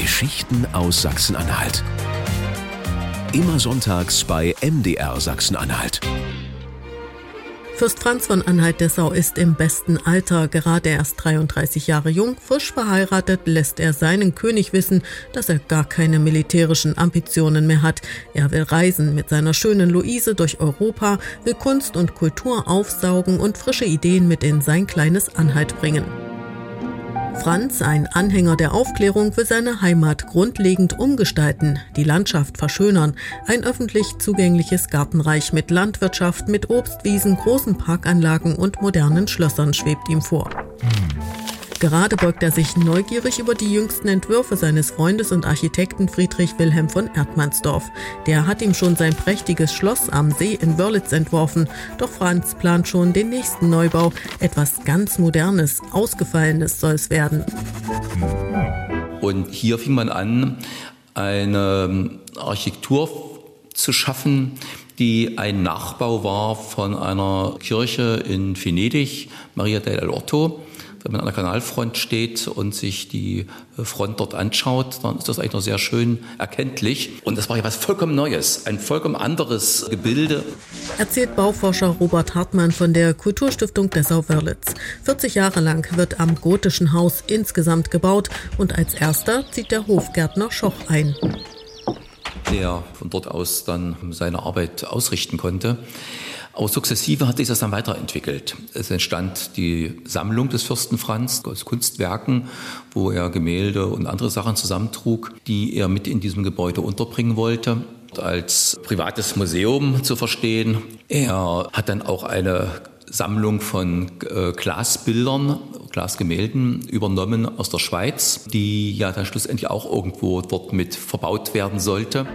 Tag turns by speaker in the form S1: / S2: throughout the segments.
S1: Geschichten aus Sachsen-Anhalt. Immer sonntags bei MDR Sachsen-Anhalt.
S2: Fürst Franz von Anhalt-Dessau ist im besten Alter, gerade erst 33 Jahre jung, frisch verheiratet, lässt er seinen König wissen, dass er gar keine militärischen Ambitionen mehr hat. Er will reisen mit seiner schönen Luise durch Europa, will Kunst und Kultur aufsaugen und frische Ideen mit in sein kleines Anhalt bringen. Franz, ein Anhänger der Aufklärung, will seine Heimat grundlegend umgestalten, die Landschaft verschönern, ein öffentlich zugängliches Gartenreich mit Landwirtschaft, mit Obstwiesen, großen Parkanlagen und modernen Schlössern schwebt ihm vor. Gerade beugt er sich neugierig über die jüngsten Entwürfe seines Freundes und Architekten Friedrich Wilhelm von Erdmannsdorf. Der hat ihm schon sein prächtiges Schloss am See in Wörlitz entworfen. Doch Franz plant schon den nächsten Neubau. Etwas ganz Modernes, Ausgefallenes soll es werden.
S3: Und hier fing man an, eine Architektur zu schaffen, die ein Nachbau war von einer Kirche in Venedig, Maria del Orto wenn man an der Kanalfront steht und sich die äh, Front dort anschaut, dann ist das eigentlich noch sehr schön erkenntlich. Und das war ja was vollkommen Neues, ein vollkommen anderes Gebilde.
S2: Erzählt Bauforscher Robert Hartmann von der Kulturstiftung Dessau-Wörlitz. 40 Jahre lang wird am gotischen Haus insgesamt gebaut und als erster zieht der Hofgärtner Schoch ein
S3: der von dort aus dann seine Arbeit ausrichten konnte. Aber sukzessive hat sich das dann weiterentwickelt. Es entstand die Sammlung des Fürsten Franz aus Kunstwerken, wo er Gemälde und andere Sachen zusammentrug, die er mit in diesem Gebäude unterbringen wollte als privates Museum zu verstehen. Er hat dann auch eine Sammlung von äh, Glasbildern, Glasgemälden übernommen aus der Schweiz, die ja dann schlussendlich auch irgendwo dort mit verbaut werden sollte.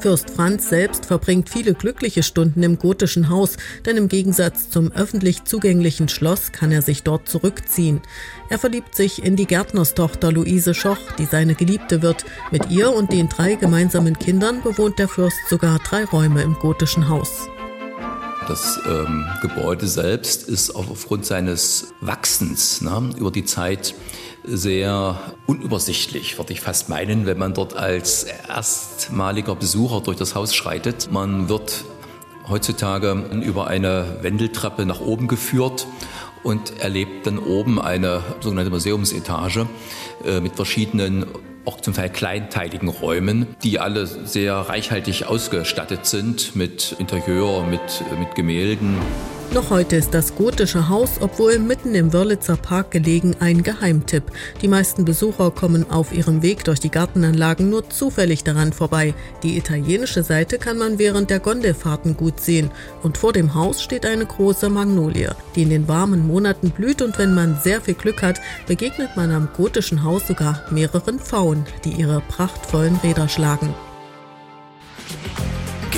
S2: Fürst Franz selbst verbringt viele glückliche Stunden im gotischen Haus, denn im Gegensatz zum öffentlich zugänglichen Schloss kann er sich dort zurückziehen. Er verliebt sich in die Gärtnerstochter Luise Schoch, die seine Geliebte wird. Mit ihr und den drei gemeinsamen Kindern bewohnt der Fürst sogar drei Räume im gotischen Haus.
S3: Das ähm, Gebäude selbst ist aufgrund seines Wachsens ne, über die Zeit sehr unübersichtlich, würde ich fast meinen, wenn man dort als erstmaliger Besucher durch das Haus schreitet. Man wird heutzutage über eine Wendeltreppe nach oben geführt und erlebt dann oben eine sogenannte Museumsetage äh, mit verschiedenen auch zum Teil kleinteiligen Räumen, die alle sehr reichhaltig ausgestattet sind mit Interieur, mit, mit Gemälden.
S2: Noch heute ist das gotische Haus, obwohl mitten im Wörlitzer Park gelegen, ein Geheimtipp. Die meisten Besucher kommen auf ihrem Weg durch die Gartenanlagen nur zufällig daran vorbei. Die italienische Seite kann man während der Gondelfahrten gut sehen. Und vor dem Haus steht eine große Magnolie, die in den warmen Monaten blüht und wenn man sehr viel Glück hat, begegnet man am gotischen Haus sogar mehreren Pfauen, die ihre prachtvollen Räder schlagen.